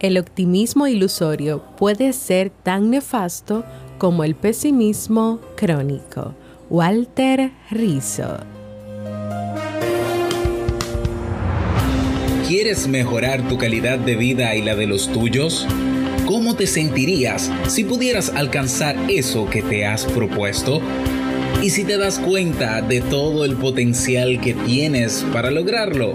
El optimismo ilusorio puede ser tan nefasto como el pesimismo crónico. Walter Rizzo. ¿Quieres mejorar tu calidad de vida y la de los tuyos? ¿Cómo te sentirías si pudieras alcanzar eso que te has propuesto? ¿Y si te das cuenta de todo el potencial que tienes para lograrlo?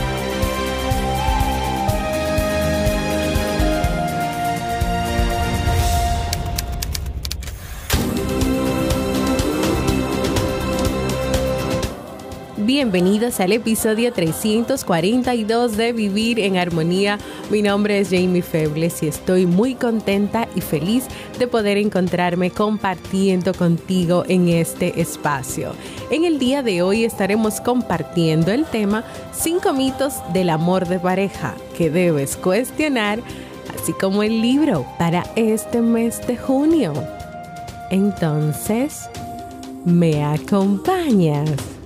Bienvenidos al episodio 342 de Vivir en Armonía. Mi nombre es Jamie Febles y estoy muy contenta y feliz de poder encontrarme compartiendo contigo en este espacio. En el día de hoy estaremos compartiendo el tema 5 mitos del amor de pareja que debes cuestionar, así como el libro para este mes de junio. Entonces, ¿me acompañas?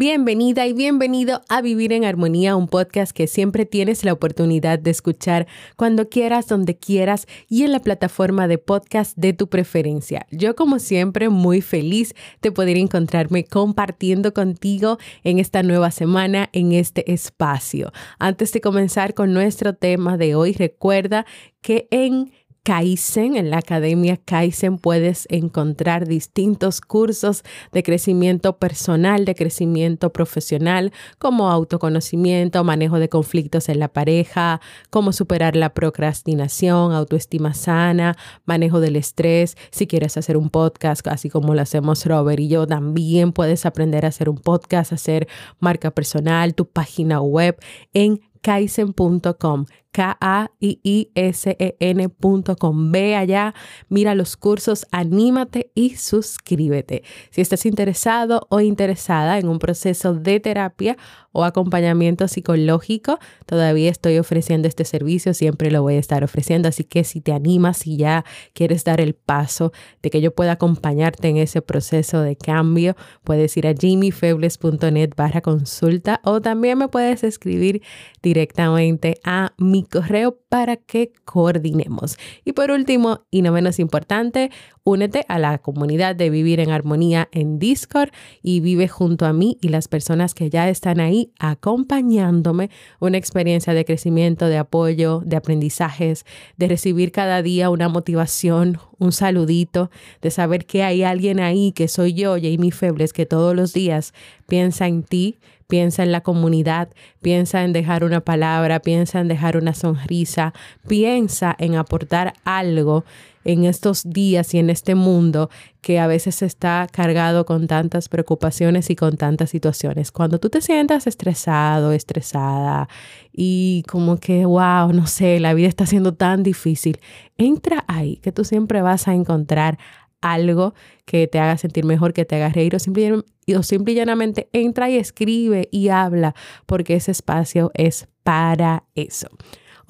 Bienvenida y bienvenido a Vivir en Armonía, un podcast que siempre tienes la oportunidad de escuchar cuando quieras, donde quieras y en la plataforma de podcast de tu preferencia. Yo como siempre muy feliz de poder encontrarme compartiendo contigo en esta nueva semana, en este espacio. Antes de comenzar con nuestro tema de hoy, recuerda que en Kaizen, en la Academia Kaizen puedes encontrar distintos cursos de crecimiento personal, de crecimiento profesional, como autoconocimiento, manejo de conflictos en la pareja, cómo superar la procrastinación, autoestima sana, manejo del estrés. Si quieres hacer un podcast, así como lo hacemos Robert y yo, también puedes aprender a hacer un podcast, hacer marca personal, tu página web en kaizen.com. K-A-I-I-S-E-N.com. Ve allá, mira los cursos, anímate y suscríbete. Si estás interesado o interesada en un proceso de terapia o acompañamiento psicológico, todavía estoy ofreciendo este servicio, siempre lo voy a estar ofreciendo. Así que si te animas, y ya quieres dar el paso de que yo pueda acompañarte en ese proceso de cambio, puedes ir a jimiefebles.net barra consulta o también me puedes escribir directamente a mi correo para que coordinemos. Y por último, y no menos importante, únete a la comunidad de Vivir en Armonía en Discord y vive junto a mí y las personas que ya están ahí acompañándome una experiencia de crecimiento, de apoyo, de aprendizajes, de recibir cada día una motivación, un saludito, de saber que hay alguien ahí, que soy yo, Jamie Febles, que todos los días piensa en ti, piensa en la comunidad, piensa en dejar una palabra, piensa en dejar una sonrisa, piensa en aportar algo en estos días y en este mundo que a veces está cargado con tantas preocupaciones y con tantas situaciones. Cuando tú te sientas estresado, estresada y como que, wow, no sé, la vida está siendo tan difícil, entra ahí, que tú siempre vas a encontrar algo que te haga sentir mejor, que te haga reír o simple, o y llanamente entra y escribe y habla porque ese espacio es para eso.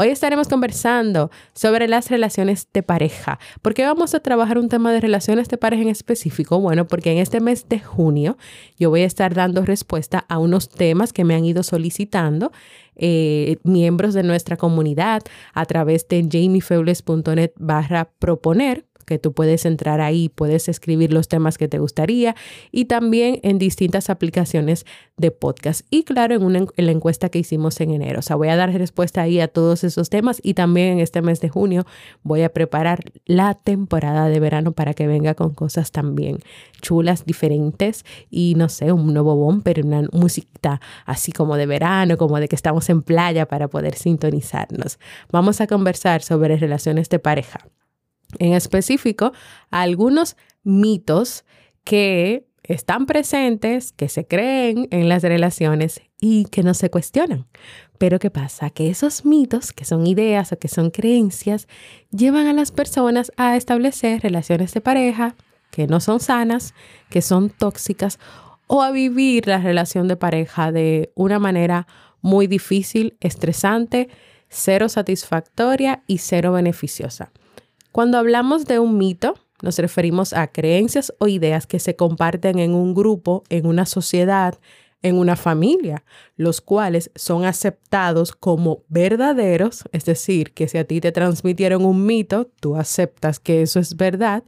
Hoy estaremos conversando sobre las relaciones de pareja. ¿Por qué vamos a trabajar un tema de relaciones de pareja en específico? Bueno, porque en este mes de junio yo voy a estar dando respuesta a unos temas que me han ido solicitando eh, miembros de nuestra comunidad a través de jamiefebles.net barra proponer que tú puedes entrar ahí, puedes escribir los temas que te gustaría y también en distintas aplicaciones de podcast. Y claro, en, una, en la encuesta que hicimos en enero. O sea, voy a dar respuesta ahí a todos esos temas y también en este mes de junio voy a preparar la temporada de verano para que venga con cosas también chulas, diferentes y no sé, un nuevo bumper, una música así como de verano, como de que estamos en playa para poder sintonizarnos. Vamos a conversar sobre relaciones de pareja. En específico, algunos mitos que están presentes, que se creen en las relaciones y que no se cuestionan. Pero ¿qué pasa? Que esos mitos, que son ideas o que son creencias, llevan a las personas a establecer relaciones de pareja que no son sanas, que son tóxicas, o a vivir la relación de pareja de una manera muy difícil, estresante, cero satisfactoria y cero beneficiosa. Cuando hablamos de un mito, nos referimos a creencias o ideas que se comparten en un grupo, en una sociedad, en una familia, los cuales son aceptados como verdaderos, es decir, que si a ti te transmitieron un mito, tú aceptas que eso es verdad,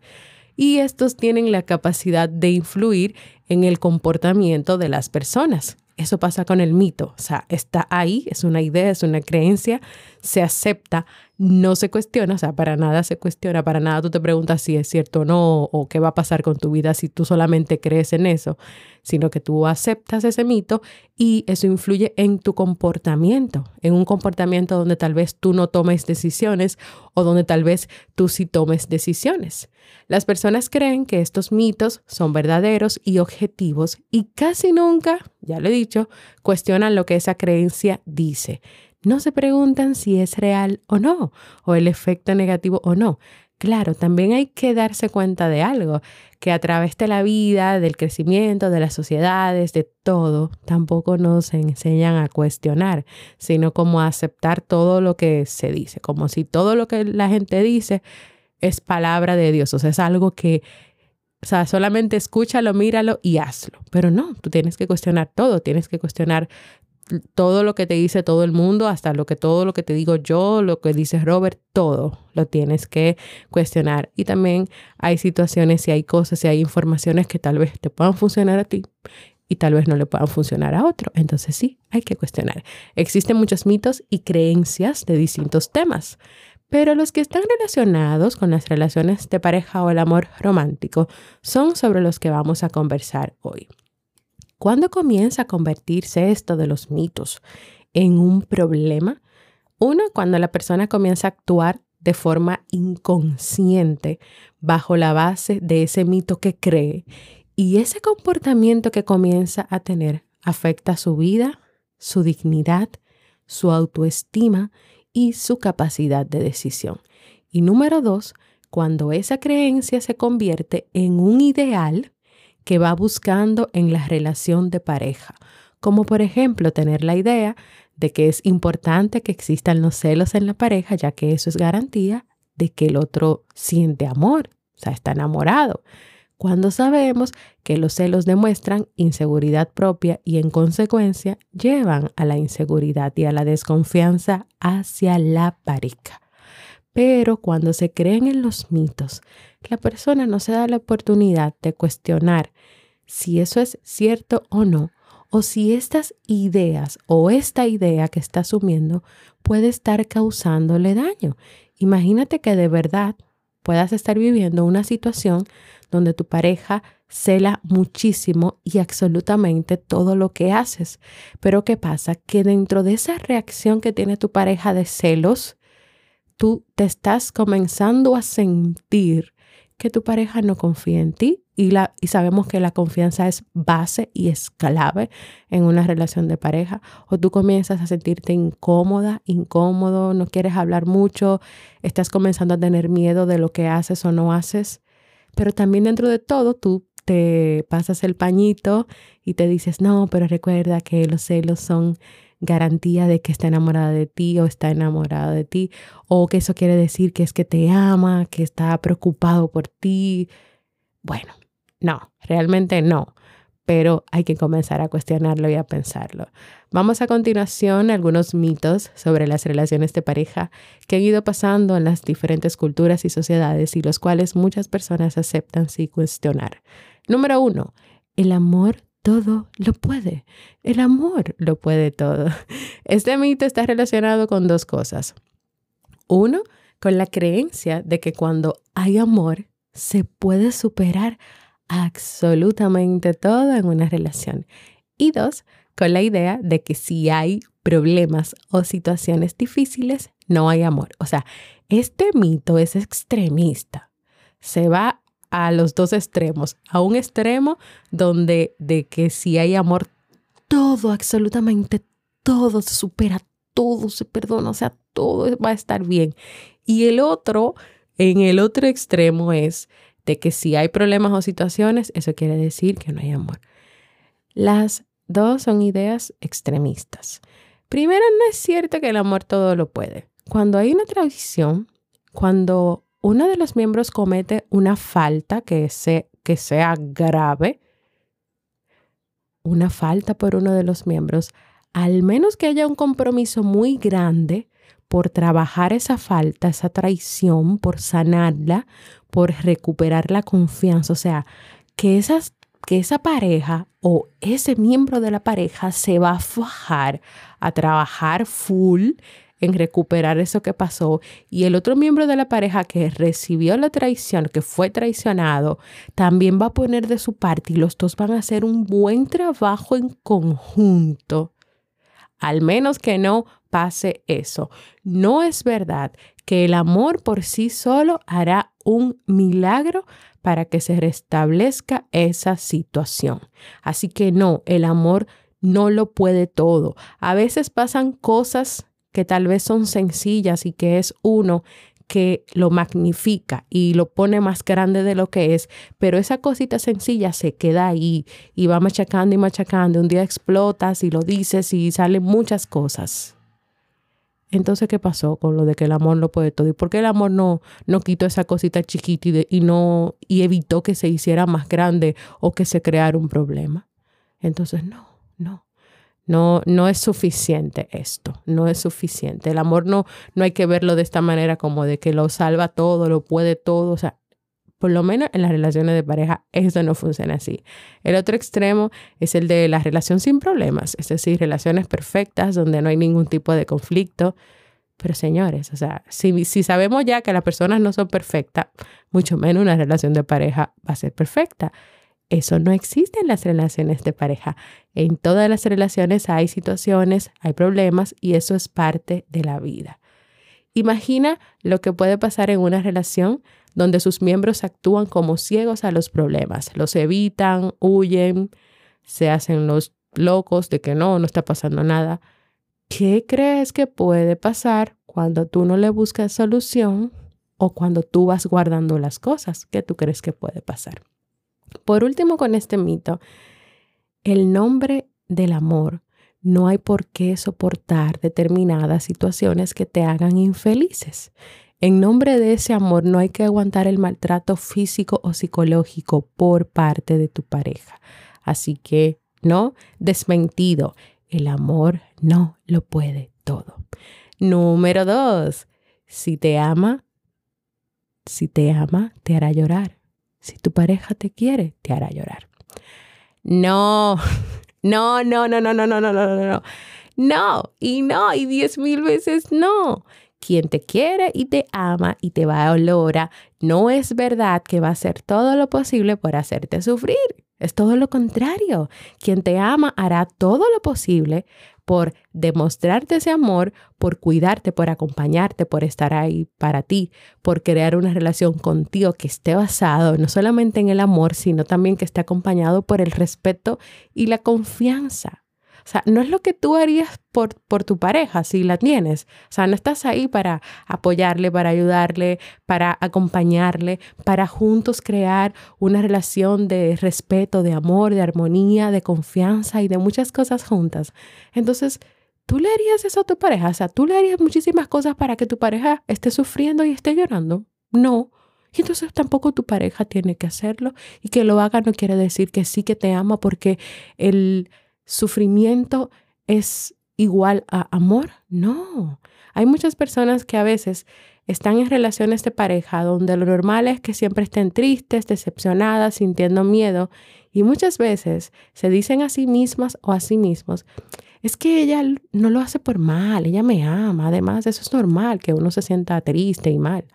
y estos tienen la capacidad de influir en el comportamiento de las personas. Eso pasa con el mito, o sea, está ahí, es una idea, es una creencia, se acepta, no se cuestiona, o sea, para nada se cuestiona, para nada tú te preguntas si es cierto o no, o qué va a pasar con tu vida si tú solamente crees en eso, sino que tú aceptas ese mito y eso influye en tu comportamiento, en un comportamiento donde tal vez tú no tomes decisiones o donde tal vez tú sí tomes decisiones. Las personas creen que estos mitos son verdaderos y objetivos y casi nunca, ya lo he dicho, cuestionan lo que esa creencia dice no se preguntan si es real o no, o el efecto negativo o no. Claro, también hay que darse cuenta de algo, que a través de la vida, del crecimiento, de las sociedades, de todo, tampoco nos enseñan a cuestionar, sino como a aceptar todo lo que se dice, como si todo lo que la gente dice es palabra de Dios, o sea, es algo que, o sea, solamente escúchalo, míralo y hazlo. Pero no, tú tienes que cuestionar todo, tienes que cuestionar todo lo que te dice todo el mundo, hasta lo que todo lo que te digo yo, lo que dice Robert, todo lo tienes que cuestionar. Y también hay situaciones y hay cosas y hay informaciones que tal vez te puedan funcionar a ti y tal vez no le puedan funcionar a otro. Entonces sí, hay que cuestionar. Existen muchos mitos y creencias de distintos temas, pero los que están relacionados con las relaciones de pareja o el amor romántico son sobre los que vamos a conversar hoy. ¿Cuándo comienza a convertirse esto de los mitos en un problema? Uno, cuando la persona comienza a actuar de forma inconsciente bajo la base de ese mito que cree y ese comportamiento que comienza a tener afecta su vida, su dignidad, su autoestima y su capacidad de decisión. Y número dos, cuando esa creencia se convierte en un ideal que va buscando en la relación de pareja, como por ejemplo tener la idea de que es importante que existan los celos en la pareja, ya que eso es garantía de que el otro siente amor, o sea, está enamorado. Cuando sabemos que los celos demuestran inseguridad propia y en consecuencia llevan a la inseguridad y a la desconfianza hacia la pareja. Pero cuando se creen en los mitos, la persona no se da la oportunidad de cuestionar si eso es cierto o no, o si estas ideas o esta idea que está asumiendo puede estar causándole daño. Imagínate que de verdad puedas estar viviendo una situación donde tu pareja cela muchísimo y absolutamente todo lo que haces. Pero ¿qué pasa? Que dentro de esa reacción que tiene tu pareja de celos, tú te estás comenzando a sentir que tu pareja no confía en ti y, la, y sabemos que la confianza es base y es clave en una relación de pareja, o tú comienzas a sentirte incómoda, incómodo, no quieres hablar mucho, estás comenzando a tener miedo de lo que haces o no haces, pero también dentro de todo tú te pasas el pañito y te dices, no, pero recuerda que los celos son garantía de que está enamorada de ti o está enamorada de ti, o que eso quiere decir que es que te ama, que está preocupado por ti. Bueno, no, realmente no. pero hay que comenzar a cuestionarlo y a pensarlo. Vamos a continuación a algunos mitos sobre las relaciones de pareja que han ido pasando en las diferentes culturas y sociedades y los cuales muchas personas aceptan sin cuestionar. Número uno, el amor todo lo puede. El amor lo puede todo. Este mito está relacionado con dos cosas. Uno, con la creencia de que cuando hay amor se puede superar absolutamente todo en una relación. Y dos, con la idea de que si hay problemas o situaciones difíciles, no hay amor. O sea, este mito es extremista. Se va a los dos extremos. A un extremo donde de que si hay amor, todo, absolutamente todo se supera, todo se perdona, o sea, todo va a estar bien. Y el otro, en el otro extremo es de que si hay problemas o situaciones, eso quiere decir que no hay amor. Las Dos son ideas extremistas. Primero, no es cierto que el amor todo lo puede. Cuando hay una traición, cuando uno de los miembros comete una falta que, que sea grave, una falta por uno de los miembros, al menos que haya un compromiso muy grande por trabajar esa falta, esa traición, por sanarla, por recuperar la confianza, o sea, que que esa pareja o ese miembro de la pareja se va a fajar a trabajar full en recuperar eso que pasó y el otro miembro de la pareja que recibió la traición, que fue traicionado, también va a poner de su parte y los dos van a hacer un buen trabajo en conjunto. Al menos que no pase eso. No es verdad que el amor por sí solo hará un milagro para que se restablezca esa situación. Así que no, el amor no lo puede todo. A veces pasan cosas que tal vez son sencillas y que es uno que lo magnifica y lo pone más grande de lo que es, pero esa cosita sencilla se queda ahí y va machacando y machacando. Un día explotas y lo dices y salen muchas cosas. Entonces, ¿qué pasó con lo de que el amor lo puede todo? ¿Y por qué el amor no, no quitó esa cosita chiquita y, no, y evitó que se hiciera más grande o que se creara un problema? Entonces, no. No, no es suficiente esto, no es suficiente. El amor no, no hay que verlo de esta manera como de que lo salva todo, lo puede todo. O sea, por lo menos en las relaciones de pareja, eso no funciona así. El otro extremo es el de la relación sin problemas, es decir, relaciones perfectas donde no hay ningún tipo de conflicto. Pero señores, o sea, si, si sabemos ya que las personas no son perfectas, mucho menos una relación de pareja va a ser perfecta. Eso no existe en las relaciones de pareja. En todas las relaciones hay situaciones, hay problemas y eso es parte de la vida. Imagina lo que puede pasar en una relación donde sus miembros actúan como ciegos a los problemas, los evitan, huyen, se hacen los locos de que no, no está pasando nada. ¿Qué crees que puede pasar cuando tú no le buscas solución o cuando tú vas guardando las cosas? ¿Qué tú crees que puede pasar? Por último, con este mito, el nombre del amor no hay por qué soportar determinadas situaciones que te hagan infelices. En nombre de ese amor no hay que aguantar el maltrato físico o psicológico por parte de tu pareja. Así que no, desmentido, el amor no lo puede todo. Número dos, si te ama, si te ama, te hará llorar. Si tu pareja te quiere, te hará llorar. No, no, no, no, no, no, no, no, no, no. No, y no, y diez mil veces no quien te quiere y te ama y te va a olora, no es verdad que va a hacer todo lo posible por hacerte sufrir. Es todo lo contrario. Quien te ama hará todo lo posible por demostrarte ese amor, por cuidarte, por acompañarte, por estar ahí para ti, por crear una relación contigo que esté basado no solamente en el amor, sino también que esté acompañado por el respeto y la confianza. Sea, no es lo que tú harías por, por tu pareja si la tienes. O sea, no estás ahí para apoyarle, para ayudarle, para acompañarle, para juntos crear una relación de respeto, de amor, de armonía, de confianza y de muchas cosas juntas. Entonces, tú le harías eso a tu pareja. O sea, tú le harías muchísimas cosas para que tu pareja esté sufriendo y esté llorando. No. Y entonces tampoco tu pareja tiene que hacerlo. Y que lo haga no quiere decir que sí que te ama porque el sufrimiento es igual a amor. No. Hay muchas personas que a veces están en relaciones de pareja donde lo normal es que siempre estén tristes, decepcionadas, sintiendo miedo y muchas veces se dicen a sí mismas o a sí mismos, es que ella no lo hace por mal, ella me ama, además eso es normal que uno se sienta triste y mal.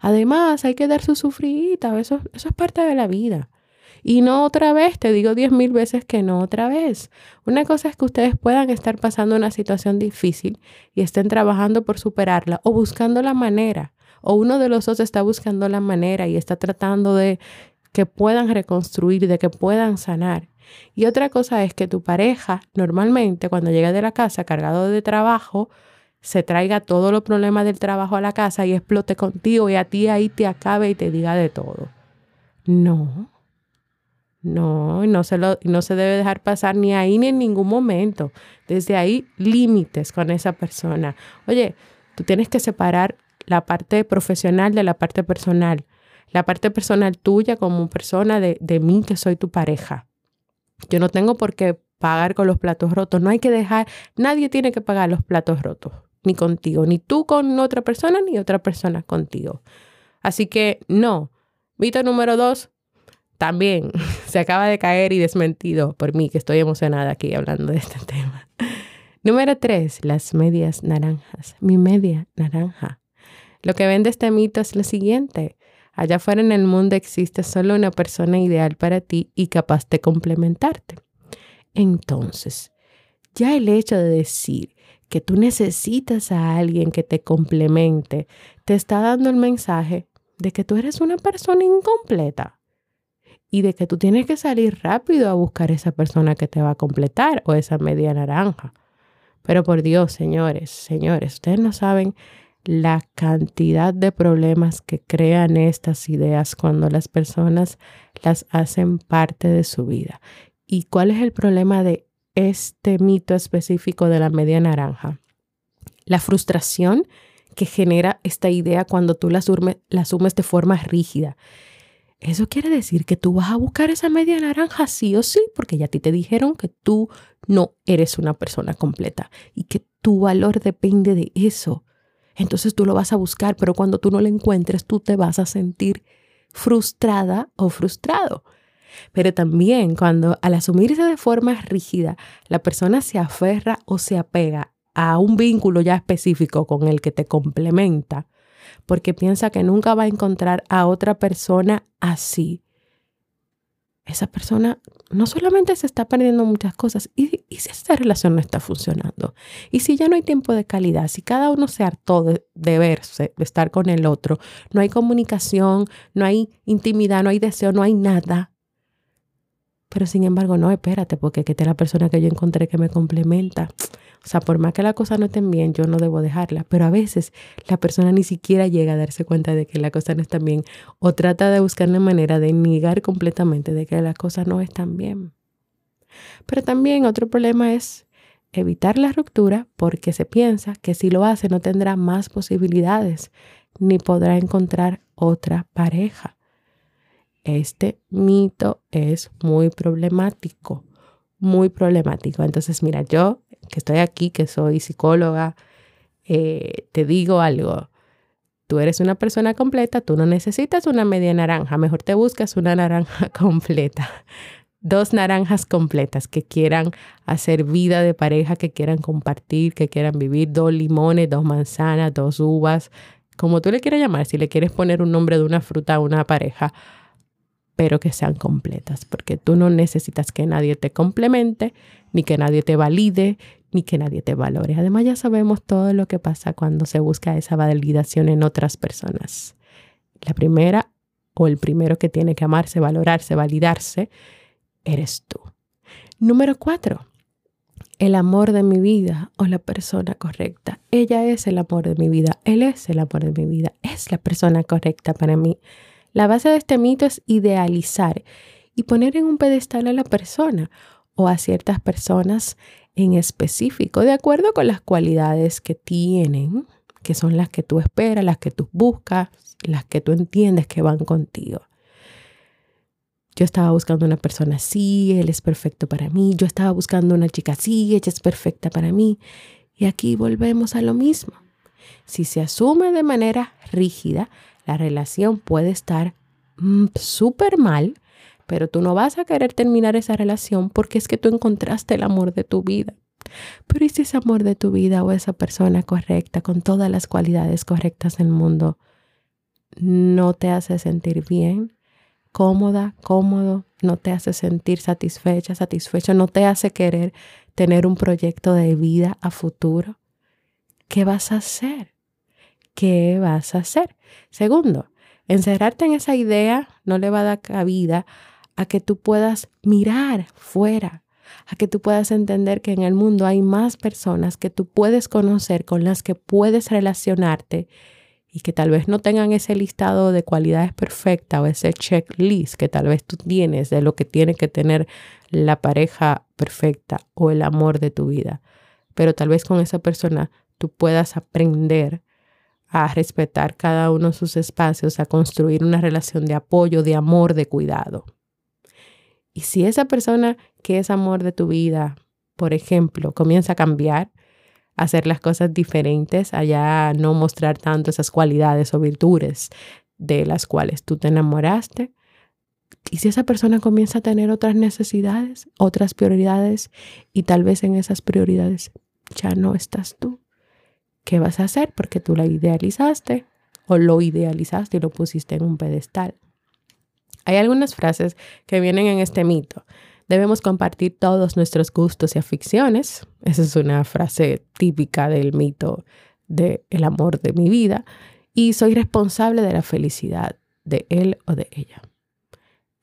Además hay que dar su sufrida, eso, eso es parte de la vida. Y no otra vez, te digo diez mil veces que no otra vez. Una cosa es que ustedes puedan estar pasando una situación difícil y estén trabajando por superarla o buscando la manera. O uno de los dos está buscando la manera y está tratando de que puedan reconstruir, de que puedan sanar. Y otra cosa es que tu pareja normalmente cuando llega de la casa cargado de trabajo, se traiga todos los problemas del trabajo a la casa y explote contigo y a ti ahí te acabe y te diga de todo. No, no, no se, lo, no se debe dejar pasar ni ahí ni en ningún momento. Desde ahí, límites con esa persona. Oye, tú tienes que separar la parte profesional de la parte personal. La parte personal tuya como persona de, de mí que soy tu pareja. Yo no tengo por qué pagar con los platos rotos. No hay que dejar, nadie tiene que pagar los platos rotos, ni contigo, ni tú con otra persona, ni otra persona contigo. Así que no. Mito número dos, también se acaba de caer y desmentido por mí, que estoy emocionada aquí hablando de este tema. Número tres, las medias naranjas. Mi media naranja. Lo que vende este mito es lo siguiente. Allá afuera en el mundo existe solo una persona ideal para ti y capaz de complementarte. Entonces, ya el hecho de decir que tú necesitas a alguien que te complemente, te está dando el mensaje de que tú eres una persona incompleta y de que tú tienes que salir rápido a buscar esa persona que te va a completar o esa media naranja. Pero por Dios, señores, señores, ustedes no saben la cantidad de problemas que crean estas ideas cuando las personas las hacen parte de su vida. ¿Y cuál es el problema de este mito específico de la media naranja? La frustración que genera esta idea cuando tú la, asumes de forma rígida eso quiere decir que tú vas a buscar esa media naranja sí o sí, porque ya a ti te dijeron que tú no eres una persona completa y que tu valor depende de eso. Entonces tú lo vas a buscar, pero cuando tú no lo encuentres, tú te vas a sentir frustrada o frustrado. Pero también cuando al asumirse de forma rígida, la persona se aferra o se apega a un vínculo ya específico con el que te complementa, porque piensa que nunca va a encontrar a otra persona así. Esa persona no solamente se está perdiendo muchas cosas, y, si esta relación no está funcionando, y si ya no hay tiempo de calidad, si cada uno se hartó de, de verse, de estar con el otro, no hay comunicación, no hay intimidad, no hay deseo, no hay nada, pero sin embargo, no, espérate, porque esta es la persona que yo encontré que me complementa. O sea, por más que la cosa no esté bien, yo no debo dejarla. Pero a veces la persona ni siquiera llega a darse cuenta de que la cosa no está bien o trata de buscar la manera de negar completamente de que la cosa no están bien. Pero también otro problema es evitar la ruptura porque se piensa que si lo hace no tendrá más posibilidades ni podrá encontrar otra pareja. Este mito es muy problemático, muy problemático. Entonces, mira, yo que estoy aquí, que soy psicóloga, eh, te digo algo. Tú eres una persona completa, tú no necesitas una media naranja, mejor te buscas una naranja completa. Dos naranjas completas que quieran hacer vida de pareja, que quieran compartir, que quieran vivir, dos limones, dos manzanas, dos uvas, como tú le quieras llamar, si le quieres poner un nombre de una fruta a una pareja, pero que sean completas, porque tú no necesitas que nadie te complemente, ni que nadie te valide, ni que nadie te valore. Además ya sabemos todo lo que pasa cuando se busca esa validación en otras personas. La primera o el primero que tiene que amarse, valorarse, validarse, eres tú. Número cuatro, el amor de mi vida o la persona correcta. Ella es el amor de mi vida, él es el amor de mi vida, es la persona correcta para mí. La base de este mito es idealizar y poner en un pedestal a la persona o a ciertas personas en específico, de acuerdo con las cualidades que tienen, que son las que tú esperas, las que tú buscas, las que tú entiendes que van contigo. Yo estaba buscando una persona así, él es perfecto para mí. Yo estaba buscando una chica así, ella es perfecta para mí. Y aquí volvemos a lo mismo. Si se asume de manera rígida, la relación puede estar mm, súper mal, pero tú no vas a querer terminar esa relación porque es que tú encontraste el amor de tu vida. Pero ¿y si ese amor de tu vida o esa persona correcta, con todas las cualidades correctas del mundo, no te hace sentir bien? cómoda, cómodo, no te hace sentir satisfecha, satisfecho, no te hace querer tener un proyecto de vida a futuro, ¿qué vas a hacer? ¿Qué vas a hacer? Segundo, encerrarte en esa idea no le va a dar cabida a que tú puedas mirar fuera, a que tú puedas entender que en el mundo hay más personas que tú puedes conocer, con las que puedes relacionarte y que tal vez no tengan ese listado de cualidades perfectas o ese checklist que tal vez tú tienes de lo que tiene que tener la pareja perfecta o el amor de tu vida. Pero tal vez con esa persona tú puedas aprender a respetar cada uno de sus espacios, a construir una relación de apoyo, de amor, de cuidado. Y si esa persona que es amor de tu vida, por ejemplo, comienza a cambiar, hacer las cosas diferentes, allá no mostrar tanto esas cualidades o virtudes de las cuales tú te enamoraste. Y si esa persona comienza a tener otras necesidades, otras prioridades, y tal vez en esas prioridades ya no estás tú, ¿qué vas a hacer? Porque tú la idealizaste o lo idealizaste y lo pusiste en un pedestal. Hay algunas frases que vienen en este mito Debemos compartir todos nuestros gustos y aficiones. Esa es una frase típica del mito del el amor de mi vida. Y soy responsable de la felicidad de él o de ella.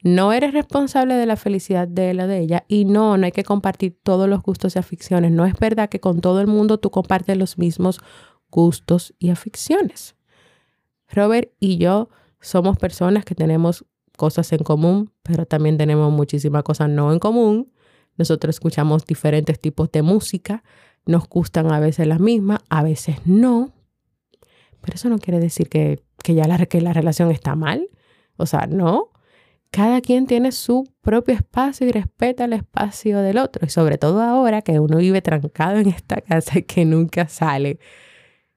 No eres responsable de la felicidad de él o de ella. Y no, no hay que compartir todos los gustos y aficiones. No es verdad que con todo el mundo tú compartes los mismos gustos y aficiones. Robert y yo somos personas que tenemos cosas en común, pero también tenemos muchísimas cosas no en común. Nosotros escuchamos diferentes tipos de música, nos gustan a veces las mismas, a veces no. Pero eso no quiere decir que, ya la, que la relación está mal. O sea, no. Cada quien tiene su propio espacio y respeta el espacio del otro. Y sobre todo ahora que uno vive trancado en esta casa que nunca sale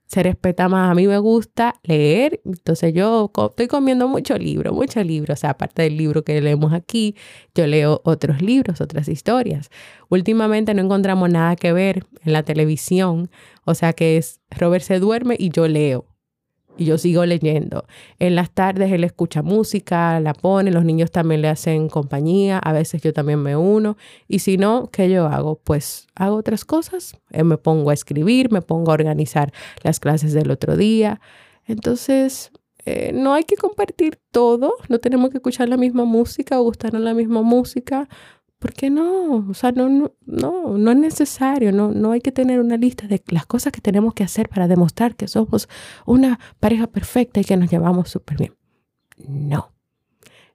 se respeta más. A mí me gusta leer, entonces yo estoy comiendo mucho libro, mucho libro. O sea, aparte del libro que leemos aquí, yo leo otros libros, otras historias. Últimamente no encontramos nada que ver en la televisión, o sea que es Robert se duerme y yo leo y yo sigo leyendo. En las tardes él escucha música, la pone, los niños también le hacen compañía, a veces yo también me uno. Y si no, ¿qué yo hago? Pues hago otras cosas. Eh, me pongo a escribir, me pongo a organizar las clases del otro día. Entonces, eh, no hay que compartir todo, no tenemos que escuchar la misma música o gustarnos la misma música. ¿Por qué no? O sea, no, no, no, es necesario, no, no hay que tener una lista de las cosas que tenemos que hacer para demostrar que somos una pareja perfecta y que nos llevamos súper bien. No,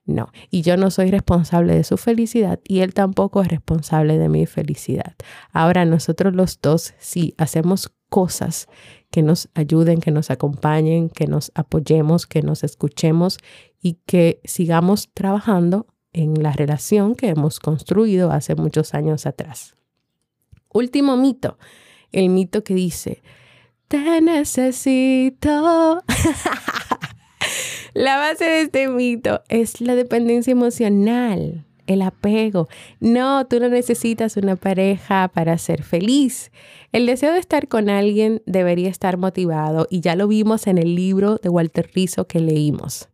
no. Y yo no soy responsable de su felicidad y él tampoco es responsable de mi felicidad. Ahora nosotros los dos sí hacemos cosas que nos ayuden, que nos acompañen, que nos apoyemos, que nos escuchemos y que sigamos trabajando en la relación que hemos construido hace muchos años atrás. Último mito, el mito que dice, te necesito. la base de este mito es la dependencia emocional, el apego. No, tú no necesitas una pareja para ser feliz. El deseo de estar con alguien debería estar motivado y ya lo vimos en el libro de Walter Rizzo que leímos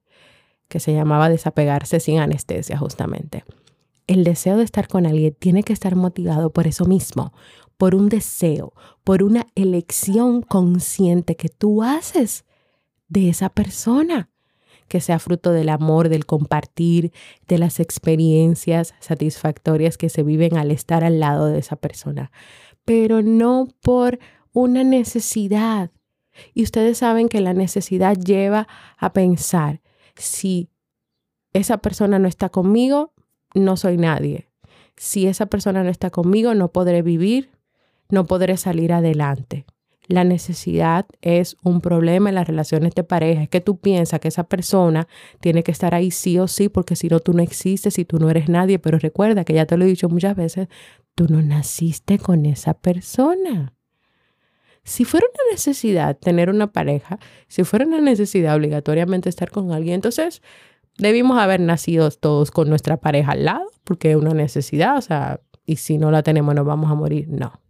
que se llamaba Desapegarse sin anestesia justamente. El deseo de estar con alguien tiene que estar motivado por eso mismo, por un deseo, por una elección consciente que tú haces de esa persona, que sea fruto del amor, del compartir, de las experiencias satisfactorias que se viven al estar al lado de esa persona, pero no por una necesidad. Y ustedes saben que la necesidad lleva a pensar, si esa persona no está conmigo, no soy nadie. Si esa persona no está conmigo, no podré vivir, no podré salir adelante. la necesidad es un problema en las relaciones de pareja. Es que tú piensas que esa persona tiene que estar ahí sí o sí, porque si no, tú no existes y tú no eres nadie. Pero recuerda que ya te lo he dicho muchas veces, tú no naciste con esa persona. Si fuera una necesidad tener una pareja, si fuera una necesidad obligatoriamente estar con alguien, entonces debimos haber nacido todos con nuestra pareja al lado, porque es una necesidad, o sea, y si no la tenemos nos vamos a morir. No.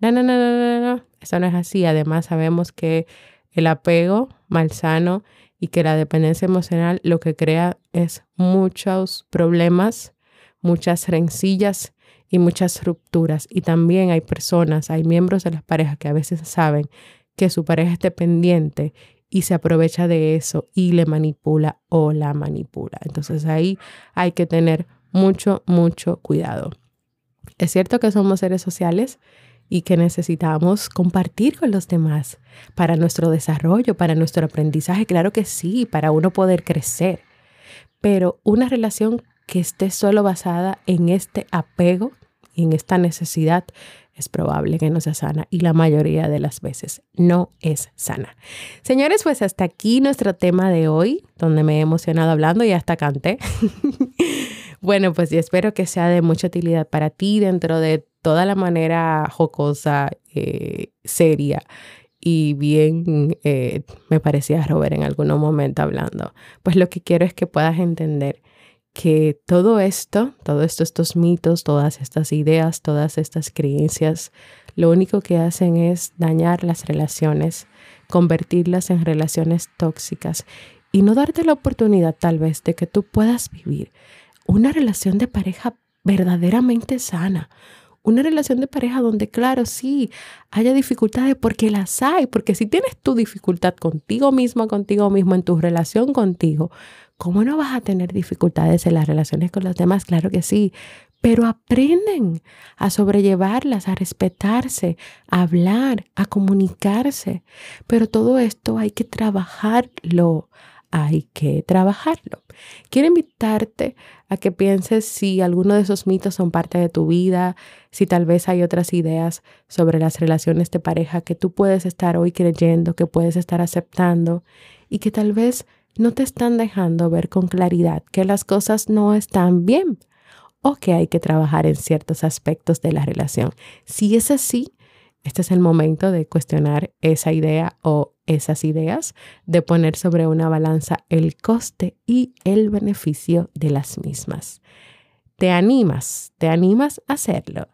No, no, no, no, no, no. Eso no es así. Además sabemos que el apego malsano y que la dependencia emocional lo que crea es muchos problemas, muchas rencillas y muchas rupturas. Y también hay personas, hay miembros de las parejas que a veces saben que su pareja es dependiente y se aprovecha de eso y le manipula o la manipula. Entonces ahí hay que tener mucho, mucho cuidado. Es cierto que somos seres sociales y que necesitamos compartir con los demás para nuestro desarrollo, para nuestro aprendizaje. Claro que sí, para uno poder crecer. Pero una relación que esté solo basada en este apego en esta necesidad es probable que no sea sana y la mayoría de las veces no es sana. Señores, pues hasta aquí nuestro tema de hoy, donde me he emocionado hablando y hasta canté. Bueno, pues yo espero que sea de mucha utilidad para ti dentro de toda la manera jocosa, eh, seria y bien eh, me parecía Robert en algún momento hablando. Pues lo que quiero es que puedas entender que todo esto, todos estos mitos, todas estas ideas, todas estas creencias, lo único que hacen es dañar las relaciones, convertirlas en relaciones tóxicas y no darte la oportunidad tal vez de que tú puedas vivir una relación de pareja verdaderamente sana. Una relación de pareja donde, claro, sí, haya dificultades porque las hay, porque si tienes tu dificultad contigo mismo, contigo mismo, en tu relación contigo, ¿cómo no vas a tener dificultades en las relaciones con los demás? Claro que sí, pero aprenden a sobrellevarlas, a respetarse, a hablar, a comunicarse. Pero todo esto hay que trabajarlo, hay que trabajarlo. Quiero invitarte a que pienses si alguno de esos mitos son parte de tu vida, si tal vez hay otras ideas sobre las relaciones de pareja que tú puedes estar hoy creyendo, que puedes estar aceptando y que tal vez no te están dejando ver con claridad que las cosas no están bien o que hay que trabajar en ciertos aspectos de la relación. Si es así, este es el momento de cuestionar esa idea o esas ideas, de poner sobre una balanza el coste y el beneficio de las mismas. ¿Te animas? ¿Te animas a hacerlo?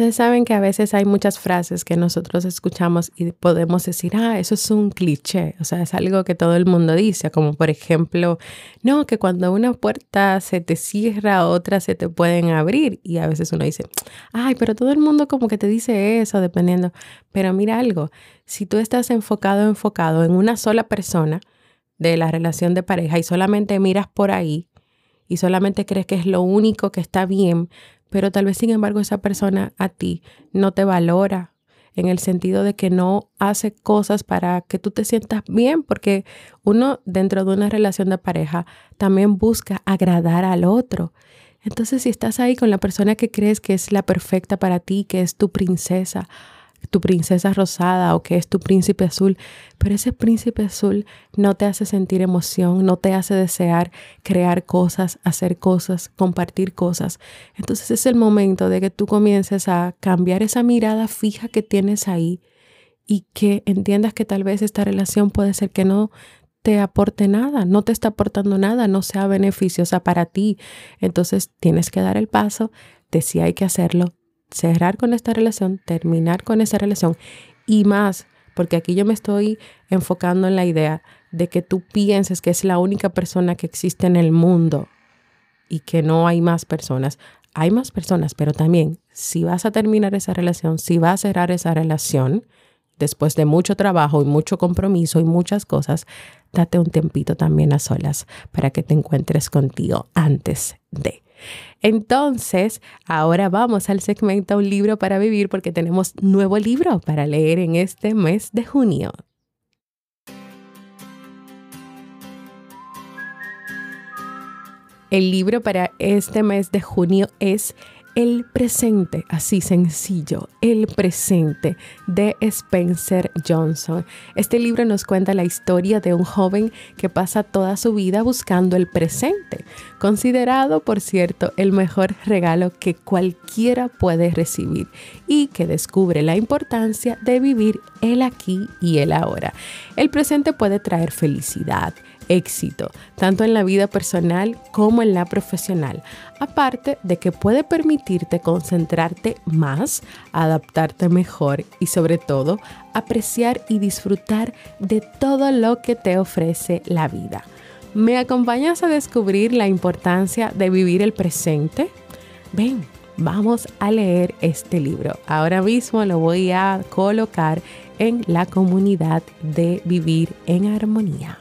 Ustedes saben que a veces hay muchas frases que nosotros escuchamos y podemos decir, ah, eso es un cliché, o sea, es algo que todo el mundo dice, como por ejemplo, no, que cuando una puerta se te cierra, otras se te pueden abrir y a veces uno dice, ay, pero todo el mundo como que te dice eso, dependiendo, pero mira algo, si tú estás enfocado, enfocado en una sola persona de la relación de pareja y solamente miras por ahí, y solamente crees que es lo único que está bien, pero tal vez sin embargo esa persona a ti no te valora en el sentido de que no hace cosas para que tú te sientas bien, porque uno dentro de una relación de pareja también busca agradar al otro. Entonces, si estás ahí con la persona que crees que es la perfecta para ti, que es tu princesa, tu princesa rosada o que es tu príncipe azul, pero ese príncipe azul no te hace sentir emoción, no te hace desear crear cosas, hacer cosas, compartir cosas. Entonces es el momento de que tú comiences a cambiar esa mirada fija que tienes ahí y que entiendas que tal vez esta relación puede ser que no te aporte nada, no te está aportando nada, no sea beneficiosa para ti. Entonces tienes que dar el paso de si hay que hacerlo, cerrar con esta relación, terminar con esa relación y más, porque aquí yo me estoy enfocando en la idea de que tú pienses que es la única persona que existe en el mundo y que no hay más personas. Hay más personas, pero también si vas a terminar esa relación, si vas a cerrar esa relación, después de mucho trabajo y mucho compromiso y muchas cosas, date un tempito también a solas para que te encuentres contigo antes de. Entonces, ahora vamos al segmento Un libro para vivir porque tenemos nuevo libro para leer en este mes de junio. El libro para este mes de junio es el presente, así sencillo, El presente de Spencer Johnson. Este libro nos cuenta la historia de un joven que pasa toda su vida buscando el presente, considerado, por cierto, el mejor regalo que cualquiera puede recibir y que descubre la importancia de vivir el aquí y el ahora. El presente puede traer felicidad, éxito, tanto en la vida personal como en la profesional, aparte de que puede permitirte concentrarte más, adaptarte mejor y sobre todo apreciar y disfrutar de todo lo que te ofrece la vida. ¿Me acompañas a descubrir la importancia de vivir el presente? Ven, vamos a leer este libro. Ahora mismo lo voy a colocar en la comunidad de Vivir en Armonía.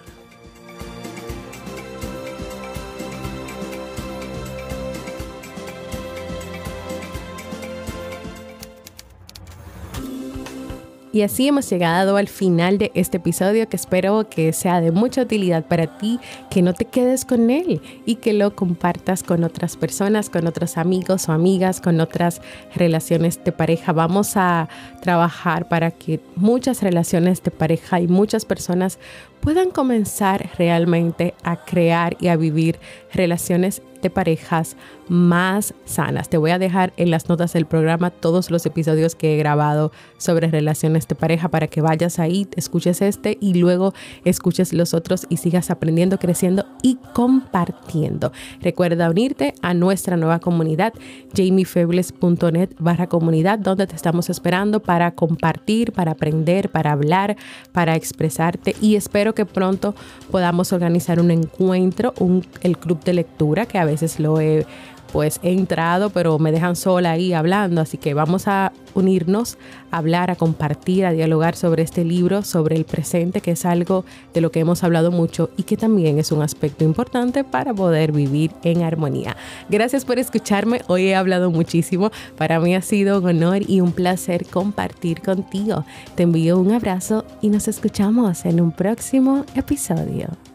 Y así hemos llegado al final de este episodio que espero que sea de mucha utilidad para ti, que no te quedes con él y que lo compartas con otras personas, con otros amigos o amigas, con otras relaciones de pareja. Vamos a trabajar para que muchas relaciones de pareja y muchas personas puedan comenzar realmente a crear y a vivir relaciones de parejas más sanas. Te voy a dejar en las notas del programa todos los episodios que he grabado sobre relaciones de pareja para que vayas ahí, escuches este y luego escuches los otros y sigas aprendiendo, creciendo y compartiendo. Recuerda unirte a nuestra nueva comunidad, jamiefebles.net barra comunidad, donde te estamos esperando para compartir, para aprender, para hablar, para expresarte y espero que pronto podamos organizar un encuentro, un, el club de lectura que a veces lo he pues he entrado, pero me dejan sola ahí hablando, así que vamos a unirnos, a hablar, a compartir, a dialogar sobre este libro, sobre el presente, que es algo de lo que hemos hablado mucho y que también es un aspecto importante para poder vivir en armonía. Gracias por escucharme, hoy he hablado muchísimo, para mí ha sido un honor y un placer compartir contigo. Te envío un abrazo y nos escuchamos en un próximo episodio.